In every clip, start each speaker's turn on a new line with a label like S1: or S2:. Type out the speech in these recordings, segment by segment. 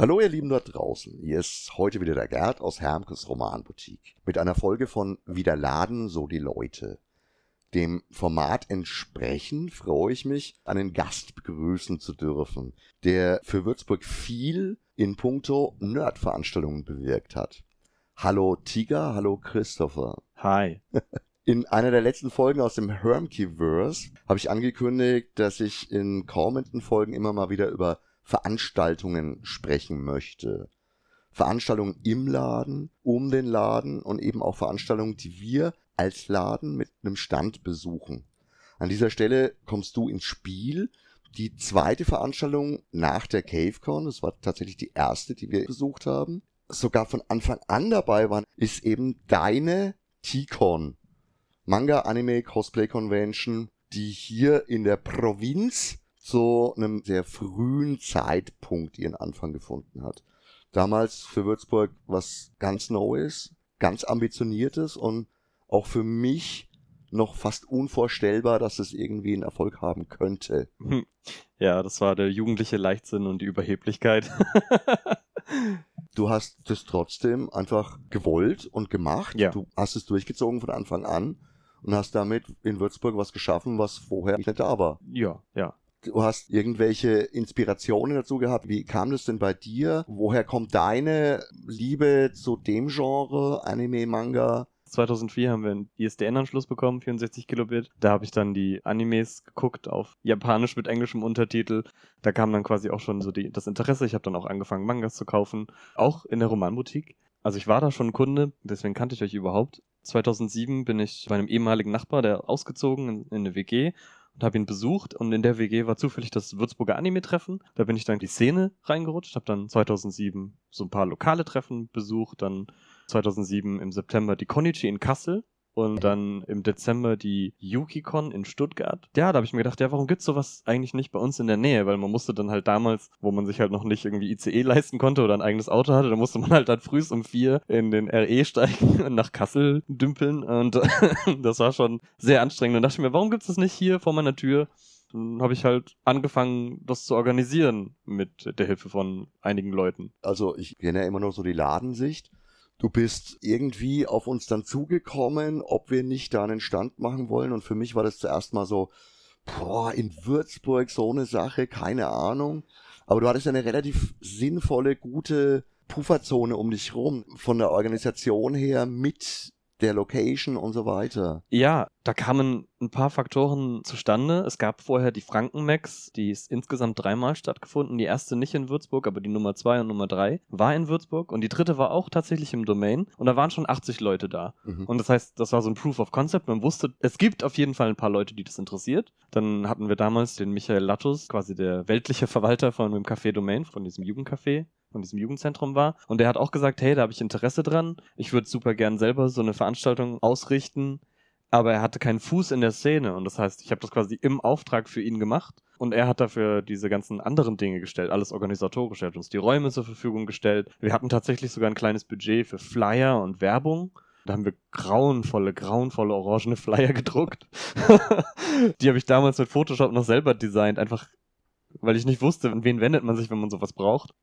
S1: Hallo ihr Lieben dort draußen, hier ist heute wieder der Gerd aus Hermkes Romanboutique mit einer Folge von Wieder Laden, so die Leute. Dem Format entsprechend freue ich mich, einen Gast begrüßen zu dürfen, der für Würzburg viel in puncto Nerd-Veranstaltungen bewirkt hat. Hallo Tiger, hallo Christopher.
S2: Hi.
S1: In einer der letzten Folgen aus dem Hermkeyverse habe ich angekündigt, dass ich in kommenden Folgen immer mal wieder über Veranstaltungen sprechen möchte. Veranstaltungen im Laden, um den Laden und eben auch Veranstaltungen, die wir als Laden mit einem Stand besuchen. An dieser Stelle kommst du ins Spiel. Die zweite Veranstaltung nach der CaveCon, das war tatsächlich die erste, die wir besucht haben, sogar von Anfang an dabei waren, ist eben deine T-Con. Manga Anime Cosplay Convention, die hier in der Provinz zu einem sehr frühen Zeitpunkt ihren Anfang gefunden hat. Damals für Würzburg was ganz Neues, ganz Ambitioniertes und auch für mich noch fast unvorstellbar, dass es irgendwie einen Erfolg haben könnte.
S2: Hm. Ja, das war der jugendliche Leichtsinn und die Überheblichkeit.
S1: du hast das trotzdem einfach gewollt und gemacht.
S2: Ja.
S1: Du hast es durchgezogen von Anfang an und hast damit in Würzburg was geschaffen, was vorher nicht da war.
S2: Ja, ja.
S1: Du hast irgendwelche Inspirationen dazu gehabt. Wie kam das denn bei dir? Woher kommt deine Liebe zu dem Genre, Anime, Manga?
S2: 2004 haben wir einen ISDN-Anschluss bekommen, 64 Kilobit. Da habe ich dann die Animes geguckt auf Japanisch mit englischem Untertitel. Da kam dann quasi auch schon so die, das Interesse. Ich habe dann auch angefangen, Mangas zu kaufen, auch in der Romanboutique. Also ich war da schon Kunde, deswegen kannte ich euch überhaupt. 2007 bin ich bei einem ehemaligen Nachbar, der ausgezogen in, in eine WG und habe ihn besucht und in der WG war zufällig das Würzburger Anime-Treffen. Da bin ich dann in die Szene reingerutscht, habe dann 2007 so ein paar lokale Treffen besucht, dann 2007 im September die Konichi in Kassel und dann im Dezember die YukiCon in Stuttgart. Ja, da habe ich mir gedacht, ja, warum gibt's sowas eigentlich nicht bei uns in der Nähe? Weil man musste dann halt damals, wo man sich halt noch nicht irgendwie ICE leisten konnte oder ein eigenes Auto hatte, da musste man halt dann früh um vier in den RE steigen und nach Kassel dümpeln und das war schon sehr anstrengend. Und dachte ich mir, warum gibt's das nicht hier vor meiner Tür? dann habe ich halt angefangen, das zu organisieren mit der Hilfe von einigen Leuten.
S1: Also ich kenne ja immer nur so die Ladensicht. Du bist irgendwie auf uns dann zugekommen, ob wir nicht da einen Stand machen wollen. Und für mich war das zuerst mal so, boah, in Würzburg so eine Sache, keine Ahnung. Aber du hattest eine relativ sinnvolle, gute Pufferzone um dich rum, von der Organisation her mit der Location und so weiter.
S2: Ja, da kamen ein paar Faktoren zustande. Es gab vorher die Frankenmax, die ist insgesamt dreimal stattgefunden. Die erste nicht in Würzburg, aber die Nummer zwei und Nummer drei war in Würzburg und die dritte war auch tatsächlich im Domain und da waren schon 80 Leute da. Mhm. Und das heißt, das war so ein Proof of Concept. Man wusste, es gibt auf jeden Fall ein paar Leute, die das interessiert. Dann hatten wir damals den Michael Lattus, quasi der weltliche Verwalter von dem Café Domain, von diesem Jugendcafé von diesem Jugendzentrum war. Und der hat auch gesagt, hey, da habe ich Interesse dran. Ich würde super gern selber so eine Veranstaltung ausrichten. Aber er hatte keinen Fuß in der Szene. Und das heißt, ich habe das quasi im Auftrag für ihn gemacht. Und er hat dafür diese ganzen anderen Dinge gestellt, alles organisatorisch. Er hat uns die Räume zur Verfügung gestellt. Wir hatten tatsächlich sogar ein kleines Budget für Flyer und Werbung. Da haben wir grauenvolle, grauenvolle orangene Flyer gedruckt. die habe ich damals mit Photoshop noch selber designt, einfach weil ich nicht wusste, an wen wendet man sich, wenn man sowas braucht.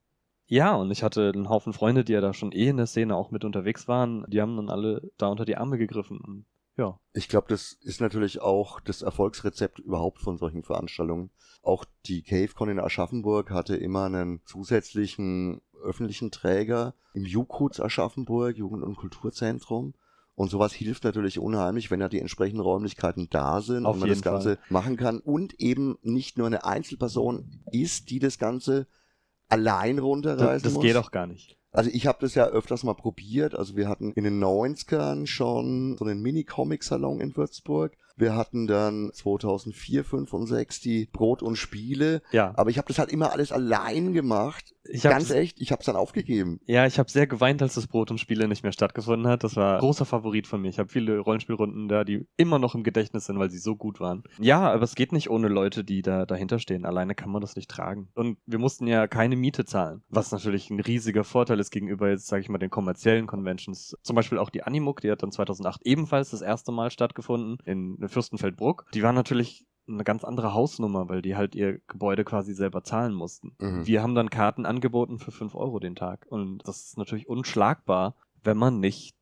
S2: Ja, und ich hatte einen Haufen Freunde, die ja da schon eh in der Szene auch mit unterwegs waren. Die haben dann alle da unter die Arme gegriffen. Und ja.
S1: Ich glaube, das ist natürlich auch das Erfolgsrezept überhaupt von solchen Veranstaltungen. Auch die CaveCon in Aschaffenburg hatte immer einen zusätzlichen öffentlichen Träger im Jukuts Aschaffenburg, Jugend- und Kulturzentrum. Und sowas hilft natürlich unheimlich, wenn ja die entsprechenden Räumlichkeiten da sind
S2: Auf
S1: und man das Ganze
S2: Fall.
S1: machen kann und eben nicht nur eine Einzelperson ist, die das Ganze allein runterreißen
S2: Das, das geht auch gar nicht.
S1: Also ich habe das ja öfters mal probiert. Also wir hatten in den 90ern schon so einen Mini-Comic-Salon in Würzburg. Wir hatten dann 2004, 5 und 6 die Brot und Spiele.
S2: Ja.
S1: Aber ich habe das halt immer alles allein gemacht.
S2: Ich
S1: Ganz echt, ich habe es dann aufgegeben.
S2: Ja, ich habe sehr geweint, als das Brot und Spiele nicht mehr stattgefunden hat. Das war ein großer Favorit von mir. Ich habe viele Rollenspielrunden da, die immer noch im Gedächtnis sind, weil sie so gut waren. Ja, aber es geht nicht ohne Leute, die da dahinter stehen. Alleine kann man das nicht tragen. Und wir mussten ja keine Miete zahlen, was natürlich ein riesiger Vorteil ist gegenüber jetzt, sage ich mal, den kommerziellen Conventions. Zum Beispiel auch die Animuk, die hat dann 2008 ebenfalls das erste Mal stattgefunden in Fürstenfeldbruck. Die war natürlich eine ganz andere Hausnummer, weil die halt ihr Gebäude quasi selber zahlen mussten.
S1: Mhm.
S2: Wir haben dann Karten angeboten für 5 Euro den Tag. Und das ist natürlich unschlagbar, wenn man nicht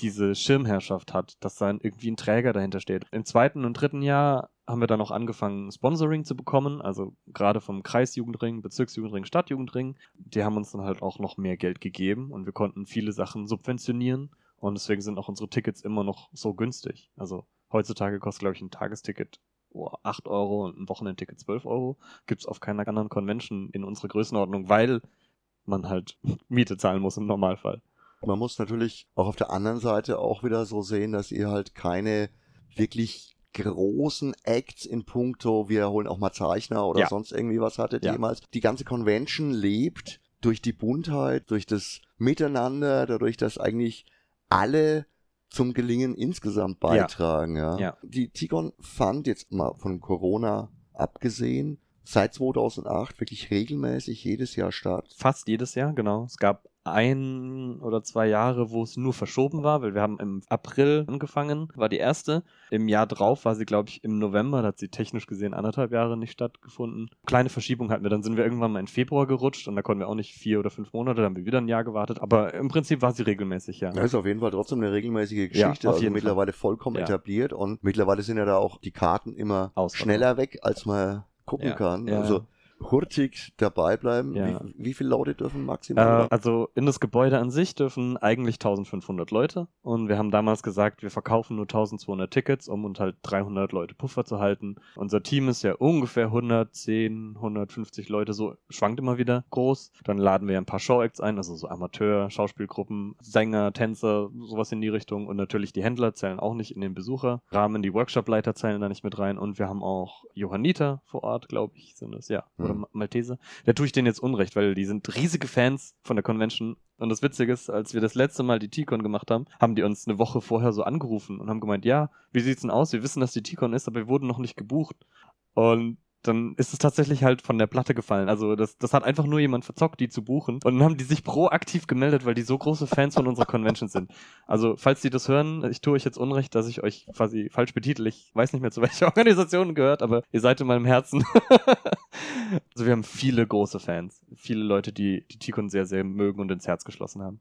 S2: diese Schirmherrschaft hat, dass dann irgendwie ein Träger dahinter steht. Im zweiten und dritten Jahr haben wir dann auch angefangen, Sponsoring zu bekommen, also gerade vom Kreisjugendring, Bezirksjugendring, Stadtjugendring. Die haben uns dann halt auch noch mehr Geld gegeben und wir konnten viele Sachen subventionieren und deswegen sind auch unsere Tickets immer noch so günstig. Also heutzutage kostet, glaube ich, ein Tagesticket oh, 8 Euro und ein Wochenendticket 12 Euro. Gibt's auf keiner anderen Convention in unserer Größenordnung, weil man halt Miete zahlen muss im Normalfall.
S1: Man muss natürlich auch auf der anderen Seite auch wieder so sehen, dass ihr halt keine wirklich großen Acts in puncto, wir holen auch mal Zeichner oder
S2: Ja.
S1: sonst irgendwie was hattet
S2: Ja.
S1: jemals. Die ganze Convention lebt durch die Buntheit, durch das Miteinander, dadurch, dass eigentlich alle zum Gelingen insgesamt beitragen. Ja.
S2: Ja.
S1: Die Tigon fand jetzt mal von Corona abgesehen seit 2008 wirklich regelmäßig jedes Jahr statt.
S2: Fast jedes Jahr, genau. Es gab ein oder zwei Jahre, wo es nur verschoben war, weil wir haben im April angefangen, war die erste. Im Jahr drauf war sie, glaube ich, im November, da hat sie technisch gesehen anderthalb Jahre nicht stattgefunden. Kleine Verschiebung hatten wir, dann sind wir irgendwann mal in Februar gerutscht und da konnten wir auch nicht vier oder fünf Monate, dann haben wir wieder ein Jahr gewartet. Aber im Prinzip war sie regelmäßig, ja.
S1: Das ist auf jeden Fall trotzdem eine regelmäßige
S2: Ja,
S1: Geschichte,
S2: auf
S1: also
S2: jeden Fall.
S1: mittlerweile vollkommen
S2: Ja.
S1: etabliert und mittlerweile sind ja da auch die Karten immer
S2: Ausverkauft.
S1: schneller weg, als man gucken
S2: Ja,
S1: kann.
S2: ja,
S1: also
S2: ja.
S1: Hurtig dabei bleiben.
S2: Ja.
S1: Wie, wie viele Leute dürfen maximal?
S2: Äh, also in das Gebäude an sich dürfen eigentlich 1500 Leute und wir haben damals gesagt, wir verkaufen nur 1200 Tickets, um uns halt 300 Leute Puffer zu halten. Unser Team ist ja ungefähr 110, 150 Leute, so schwankt immer wieder groß. Dann laden wir ein paar Showacts ein, also so Amateur, Schauspielgruppen, Sänger, Tänzer, sowas in die Richtung und natürlich die Händler zählen auch nicht in den Besucherrahmen, die Workshopleiter zählen da nicht mit rein und wir haben auch Johanniter vor Ort, glaube ich, sind es, ja,
S1: Mhm.
S2: Ma- Malteser. Da tue ich denen jetzt Unrecht, weil die sind riesige Fans von der Convention. Und das Witzige ist, als wir das letzte Mal die T-Con gemacht haben, haben die uns eine Woche vorher so angerufen und haben gemeint, ja, wie sieht's denn aus? Wir wissen, dass die T-Con ist, aber wir wurden noch nicht gebucht. Und dann ist es tatsächlich halt von der Platte gefallen. Also das, das hat einfach nur jemand verzockt, die zu buchen. Und dann haben die sich proaktiv gemeldet, weil die so große Fans von unserer Convention sind. Also falls die das hören, ich tue euch jetzt Unrecht, dass ich euch quasi falsch betitel. Ich weiß nicht mehr, zu welcher Organisation gehört, aber ihr seid in meinem Herzen. also wir haben viele große Fans. Viele Leute, die die Tikon sehr, sehr mögen und ins Herz geschlossen haben.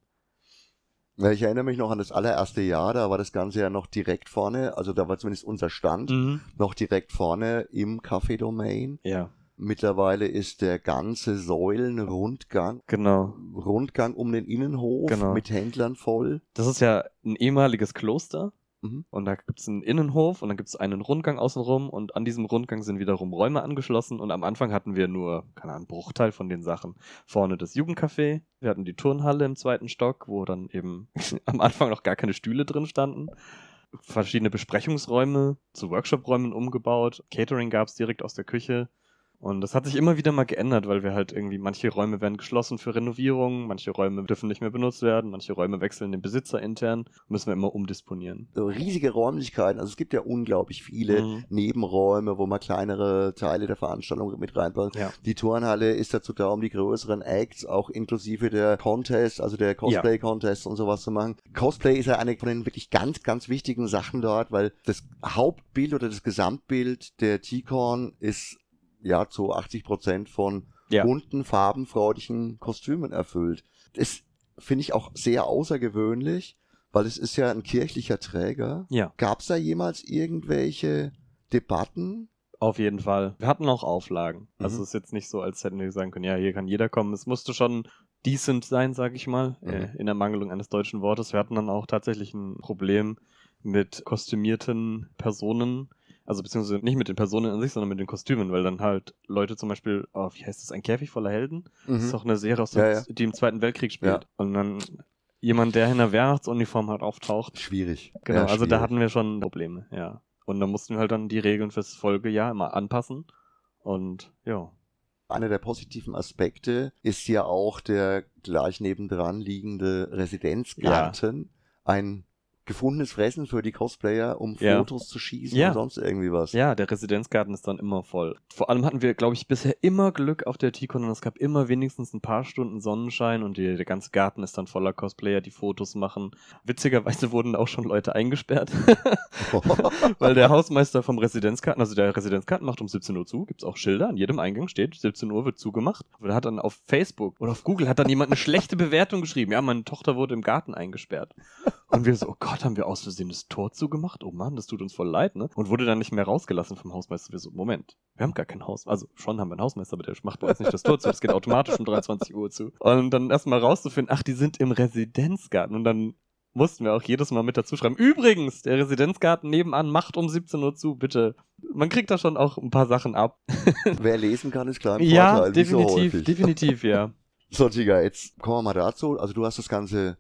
S1: Ich erinnere mich noch an das allererste Jahr, da war das Ganze ja noch direkt vorne, also da war zumindest unser Stand
S2: Mhm.
S1: noch direkt vorne im Café Domain.
S2: Ja,
S1: Mittlerweile ist der ganze Säulenrundgang,
S2: genau.
S1: Rundgang um den Innenhof
S2: Genau.
S1: mit Händlern voll.
S2: Das ist ja ein ehemaliges Kloster.
S1: Mhm.
S2: Und da gibt's einen Innenhof und dann gibt's einen Rundgang außenrum und an diesem Rundgang sind wiederum Räume angeschlossen und am Anfang hatten wir nur, keine Ahnung, einen Bruchteil von den Sachen. Vorne das Jugendcafé, wir hatten die Turnhalle im zweiten Stock, wo dann eben am Anfang noch gar keine Stühle drin standen. Verschiedene Besprechungsräume zu Workshopräumen umgebaut, Catering gab's direkt aus der Küche. Und das hat sich immer wieder mal geändert, weil wir halt irgendwie, manche Räume werden geschlossen für Renovierung, manche Räume dürfen nicht mehr benutzt werden, manche Räume wechseln den Besitzer intern, müssen wir immer umdisponieren.
S1: So riesige Räumlichkeiten, also es gibt ja unglaublich viele
S2: Mhm.
S1: Nebenräume, wo man kleinere Teile der Veranstaltung mit reinbaut.
S2: Ja.
S1: Die Turnhalle ist dazu da, um die größeren Acts, auch inklusive der Contest, also der Cosplay-Contest und sowas zu machen. Cosplay ist ja eine von den wirklich ganz, ganz wichtigen Sachen dort, weil das Hauptbild oder das Gesamtbild der T-Con ist ja zu 80 Prozent von
S2: Ja.
S1: bunten, farbenfreudigen Kostümen erfüllt. Das finde ich auch sehr außergewöhnlich, weil es ist ja ein kirchlicher Träger.
S2: Ja,
S1: Gab es da jemals irgendwelche Debatten?
S2: auf jeden Fall. Wir hatten auch Auflagen.
S1: Mhm.
S2: Also es ist jetzt nicht so, als hätten wir sagen können, ja, hier kann jeder kommen. Es musste schon decent sein, sag ich mal,
S1: Mhm.
S2: äh, in Ermangelung eines deutschen Wortes. Wir hatten dann auch tatsächlich ein Problem mit kostümierten Personen. Also beziehungsweise nicht mit den Personen an sich, sondern mit den Kostümen, weil dann halt Leute zum Beispiel, oh, wie heißt das, ein Käfig voller Helden? Das ist auch eine Serie, aus dem,
S1: Ja, ja.
S2: die im Zweiten Weltkrieg spielt.
S1: Ja.
S2: Und dann jemand, der in der Wehrmachtsuniform halt auftaucht,
S1: Schwierig.
S2: Genau, also da
S1: schwierig.
S2: hatten wir schon Probleme, ja. Und da mussten wir halt dann die Regeln fürs Folgejahr immer anpassen. Und ja.
S1: Einer der positiven Aspekte ist ja auch der gleich nebendran liegende Residenzgarten. Ein gefundenes Fressen für die Cosplayer, um
S2: Ja.
S1: Fotos zu schießen
S2: Ja.
S1: und sonst irgendwie was.
S2: Ja, der Residenzgarten ist dann immer voll. Vor allem hatten wir, glaube ich, bisher immer Glück auf der T-Con und es gab immer wenigstens ein paar Stunden Sonnenschein und die, der ganze Garten ist dann voller Cosplayer, die Fotos machen. Witzigerweise wurden auch schon Leute eingesperrt, weil der Hausmeister vom Residenzgarten, also der Residenzgarten macht um 17 Uhr zu, gibt's auch Schilder, an jedem Eingang steht, 17 Uhr wird zugemacht. Und er hat dann auf Facebook oder auf Google hat dann jemand eine schlechte Bewertung geschrieben. Ja, meine Tochter wurde im Garten eingesperrt. Und wir so, oh Gott, haben wir aus Versehen das Tor zugemacht? Oh Mann, das tut uns voll leid, ne? Und wurde dann nicht mehr rausgelassen vom Hausmeister. Wir so, Moment, wir haben gar kein Haus. Also schon haben wir einen Hausmeister, aber der macht bei uns nicht das Tor zu. Das geht automatisch um 23 Uhr zu. Und dann erstmal rauszufinden, ach, die sind im Residenzgarten. Und dann mussten wir auch jedes Mal mit dazu schreiben. Übrigens, der Residenzgarten nebenan macht um 17 Uhr zu, bitte. Man kriegt da schon auch ein paar Sachen ab.
S1: Wer lesen kann, ist klar ein
S2: ja,
S1: Vorteil. wie so
S2: definitiv, definitiv, ja.
S1: So, Tiger, jetzt kommen wir mal dazu. Also du hast das Ganze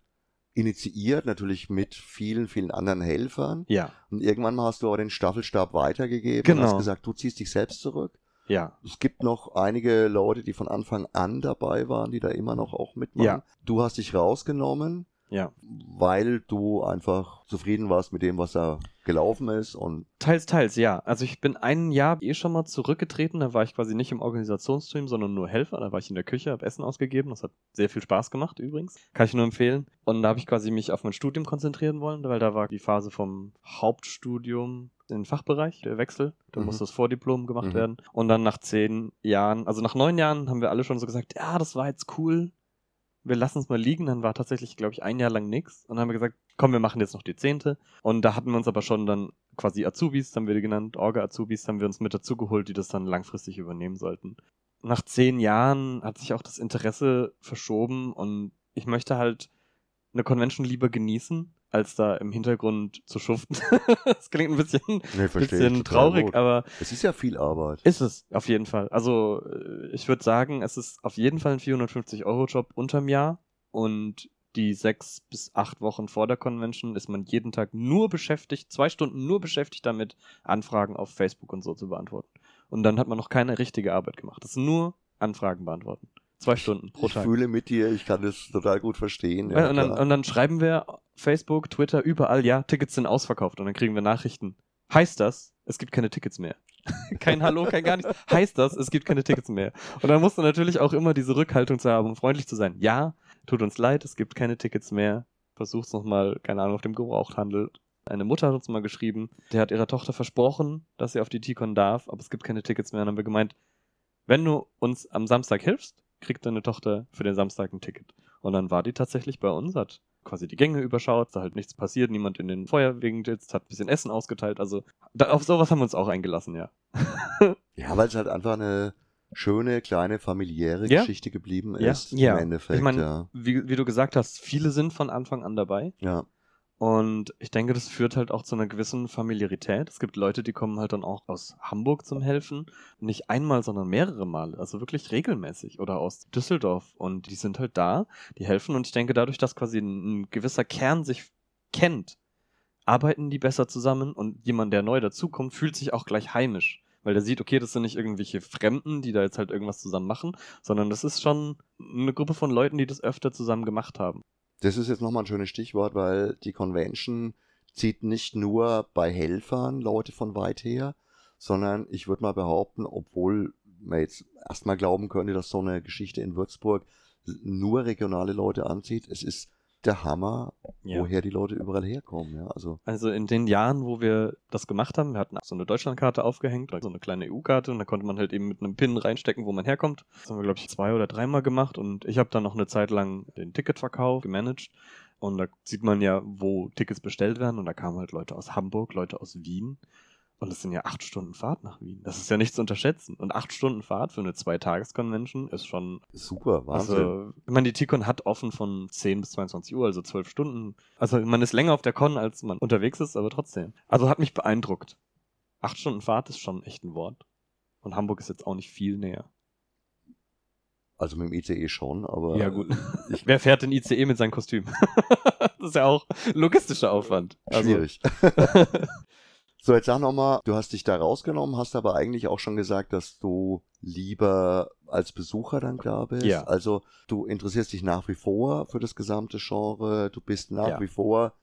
S1: initiiert, natürlich mit vielen, vielen anderen Helfern.
S2: Ja,
S1: Und irgendwann mal hast du aber den Staffelstab weitergegeben
S2: Genau.
S1: und hast gesagt, du ziehst dich selbst zurück.
S2: ja.
S1: Es gibt noch einige Leute, die von Anfang an dabei waren, die da immer noch auch mitmachen.
S2: Ja.
S1: Du hast dich rausgenommen,
S2: Ja.
S1: weil du einfach zufrieden warst mit dem, was da gelaufen ist und
S2: Teils, teils, ja. Also ich bin ein Jahr eh schon mal zurückgetreten. Da war ich quasi nicht im Organisationsteam, sondern nur Helfer. Da war ich in der Küche, habe Essen ausgegeben. Das hat sehr viel Spaß gemacht übrigens. Kann ich nur empfehlen. Und da habe ich quasi mich auf mein Studium konzentrieren wollen, weil da war die Phase vom Hauptstudium in den Fachbereich, der Wechsel. Da
S1: Mhm.
S2: muss das Vordiplom gemacht
S1: Mhm.
S2: werden. Und dann nach zehn Jahren, also nach neun Jahren haben wir alle schon so gesagt, ja, das war jetzt cool. Wir lassen es mal liegen. Dann war tatsächlich, glaube ich, ein Jahr lang nichts. Und dann haben wir gesagt, komm, wir machen jetzt noch die zehnte. Und da hatten wir uns aber schon dann quasi Azubis, haben wir die genannt, Orga-Azubis, haben wir uns mit dazugeholt, die das dann langfristig übernehmen sollten. Nach zehn Jahren hat sich auch das Interesse verschoben und ich möchte halt eine Convention lieber genießen, als da im Hintergrund zu schuften. das klingt ein bisschen,
S1: nee, ich
S2: bisschen traurig,
S1: gut.
S2: aber
S1: Es ist ja viel Arbeit.
S2: ist es, auf jeden Fall. Also, äh, ich würde sagen, es ist auf jeden Fall ein 450-Euro-Job unterm Jahr und die sechs bis acht Wochen vor der Convention ist man jeden Tag nur beschäftigt, zwei Stunden nur beschäftigt damit, Anfragen auf Facebook und so zu beantworten. Und dann hat man noch keine richtige Arbeit gemacht. Das ist nur Anfragen beantworten. Zwei Stunden pro
S1: Ich
S2: Tag.
S1: fühle mit dir, ich kann das total gut verstehen.
S2: Ja, und, dann, und dann schreiben wir Facebook, Twitter, überall, ja, Tickets sind ausverkauft. Und dann kriegen wir Nachrichten. Heißt das, es gibt keine Tickets mehr? kein Hallo, kein gar nichts. Heißt das, es gibt keine Tickets mehr? Und dann musst du natürlich auch immer diese Rückhaltung zu haben, um freundlich zu sein. Ja, tut uns leid, es gibt keine Tickets mehr. Versuch's nochmal, keine Ahnung, auf dem Gebrauchthandel. Eine Mutter hat uns mal geschrieben, der hat ihrer Tochter versprochen, dass sie auf die T-Con darf, aber es gibt keine Tickets mehr. Und dann haben wir gemeint, wenn du uns am Samstag hilfst, kriegt deine Tochter für den Samstag ein Ticket. Und dann war die tatsächlich bei uns, hat quasi die Gänge überschaut, da halt nichts passiert, niemand in den Feuerwegen sitzt, hat ein bisschen Essen ausgeteilt. Also da, auf sowas haben wir uns auch eingelassen, ja.
S1: ja, weil es halt einfach eine schöne, kleine, familiäre
S2: Ja.
S1: Geschichte geblieben ist.
S2: Ja.
S1: Im Endeffekt,
S2: Ich meine,
S1: ja.
S2: wie, wie du gesagt hast, viele sind von Anfang an dabei.
S1: ja.
S2: Und ich denke, das führt halt auch zu einer gewissen Familiarität. Es gibt Leute, die kommen halt dann auch aus Hamburg zum Helfen. Nicht einmal, sondern mehrere Male. Also wirklich regelmäßig. Oder aus Düsseldorf. Und die sind halt da, die helfen. Und ich denke, dadurch, dass quasi ein, ein gewisser Kern sich kennt, arbeiten die besser zusammen. Und jemand, der neu dazukommt, fühlt sich auch gleich heimisch. Weil der sieht, okay, das sind nicht irgendwelche Fremden, die da jetzt halt irgendwas zusammen machen, sondern das ist schon eine Gruppe von Leuten, die das öfter zusammen gemacht haben.
S1: Das ist jetzt nochmal ein schönes Stichwort, weil die Convention zieht nicht nur bei Helfern Leute von weit her, sondern ich würde mal behaupten, obwohl man jetzt erstmal glauben könnte, dass so eine Geschichte in Würzburg nur regionale Leute anzieht, es ist der Hammer, woher die Leute überall herkommen. Ja, also
S2: Also in den Jahren, wo wir das gemacht haben, wir hatten so eine Deutschlandkarte aufgehängt, so eine kleine EU-Karte und da konnte man halt eben mit einem Pin reinstecken, wo man herkommt. Das haben wir, glaube ich, zwei oder dreimal gemacht und ich habe dann noch eine Zeit lang den Ticketverkauf gemanagt. Und da sieht man ja, wo Tickets bestellt werden und da kamen halt Leute aus Hamburg, Leute aus Wien. Und das sind ja acht Stunden Fahrt nach Wien. Das ist ja nicht zu unterschätzen. Und acht Stunden Fahrt für eine Zwei-Tages-Convention ist schon
S1: super, Wahnsinn.
S2: also, ich meine, die T-Con hat offen von 10 bis 22 Uhr, also 12 Stunden. Also, man ist länger auf der Con, als man unterwegs ist, aber trotzdem. Also, hat mich beeindruckt. Acht Stunden Fahrt ist schon echt ein Wort. Und Hamburg ist jetzt auch nicht viel näher.
S1: Also mit dem ICE schon, aber
S2: ja, gut. Wer fährt den ICE mit seinem Kostüm? das ist ja auch logistischer Aufwand. Also,
S1: schwierig. so, jetzt sag nochmal, du hast dich da rausgenommen, hast aber eigentlich auch schon gesagt, dass du lieber als Besucher dann da bist.
S2: Ja.
S1: Also du interessierst dich nach wie vor für das gesamte Genre, du bist nach
S2: Ja.
S1: wie vor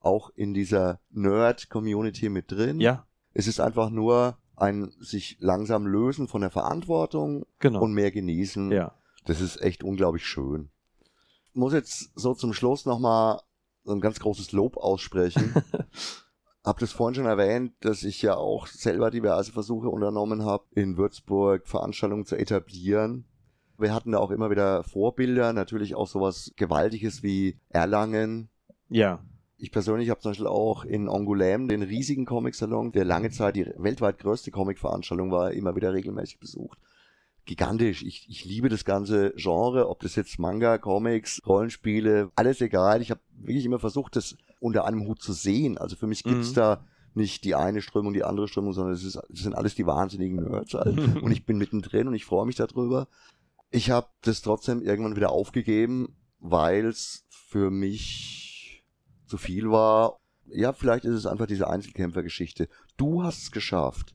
S1: auch in dieser Nerd-Community mit drin.
S2: Ja,
S1: Es ist einfach nur ein sich langsam lösen von der Verantwortung
S2: genau.
S1: und mehr genießen.
S2: ja.
S1: Das ist echt unglaublich schön. Ich muss jetzt so zum Schluss nochmal so ein ganz großes Lob aussprechen. hab das vorhin schon erwähnt, dass ich ja auch selber diverse Versuche unternommen habe, in Würzburg Veranstaltungen zu etablieren. Wir hatten da auch immer wieder Vorbilder, natürlich auch sowas Gewaltiges wie Erlangen.
S2: Ja,
S1: Ich persönlich habe zum Beispiel auch in Angoulême den riesigen Comic-Salon, der lange Zeit die weltweit größte Comic-Veranstaltung war, immer wieder regelmäßig besucht. Gigantisch. Ich, ich liebe das ganze Genre, ob das jetzt Manga, Comics, Rollenspiele, alles egal. Ich habe wirklich immer versucht, das unter einem Hut zu sehen. Also für mich gibt's
S2: Mhm.
S1: da nicht die eine Strömung, die andere Strömung, sondern es, ist, es sind alles die wahnsinnigen Nerds halt. und ich bin mittendrin und ich freue mich darüber. Ich habe das trotzdem irgendwann wieder aufgegeben, weil es für mich zu viel war. Ja, vielleicht ist es einfach diese Einzelkämpfergeschichte. Du hast es geschafft.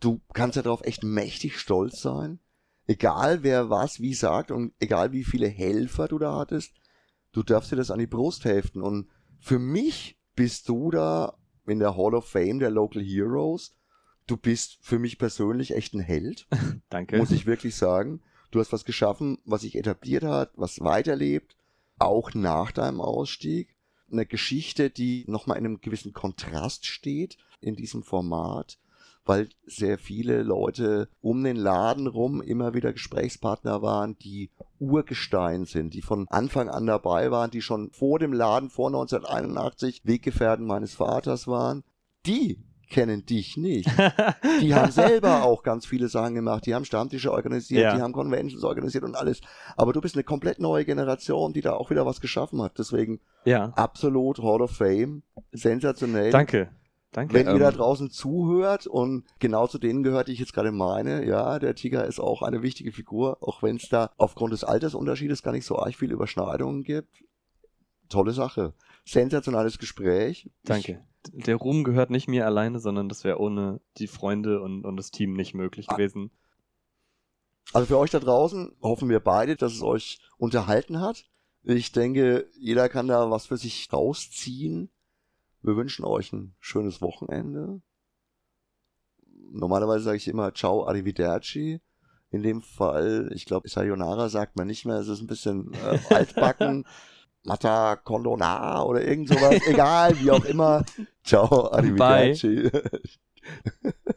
S1: Du kannst ja darauf echt mächtig stolz sein. Egal wer was wie sagt und egal wie viele Helfer du da hattest, du darfst dir das an die Brust heften. Und für mich bist du da in der Hall of Fame der Local Heroes. Du bist für mich persönlich echt ein Held
S2: danke.
S1: muss ich wirklich sagen. Du hast was geschaffen, was sich etabliert hat, was weiterlebt, auch nach deinem Ausstieg. Eine Geschichte, die nochmal in einem gewissen Kontrast steht in diesem Format, weil sehr viele Leute um den Laden rum immer wieder Gesprächspartner waren, die Urgestein sind, die von Anfang an dabei waren, die schon vor dem Laden, vor 1981 Weggefährten meines Vaters waren. Die kennen dich nicht. Die haben selber auch ganz viele Sachen gemacht. Die haben Stammtische organisiert,
S2: Ja.
S1: die haben Conventions organisiert und alles. Aber du bist eine komplett neue Generation, die da auch wieder was geschaffen hat. Deswegen
S2: ja,
S1: absolut Hall of Fame. Sensationell.
S2: danke. Danke.
S1: Wenn ihr da
S2: ähm,
S1: draußen zuhört und genau zu denen gehört, die ich jetzt gerade meine, ja, der Tiger ist auch eine wichtige Figur, auch wenn es da aufgrund des Altersunterschiedes gar nicht so arg viele Überschneidungen gibt. Tolle Sache. Sensationales Gespräch.
S2: Danke. Der Ruhm gehört nicht mir alleine, sondern das wäre ohne die Freunde und, und das Team nicht möglich
S1: Ah.
S2: gewesen.
S1: Also für euch da draußen hoffen wir beide, dass es euch unterhalten hat. Ich denke, jeder kann da was für sich rausziehen. Wir wünschen euch ein schönes Wochenende. Normalerweise sage ich immer Ciao, Arrivederci. In dem Fall, ich glaube, Sayonara sagt man nicht mehr. Es ist ein bisschen äh, altbacken. Mata Condona oder irgend sowas. Egal, wie auch immer. Ciao, Arrivederci.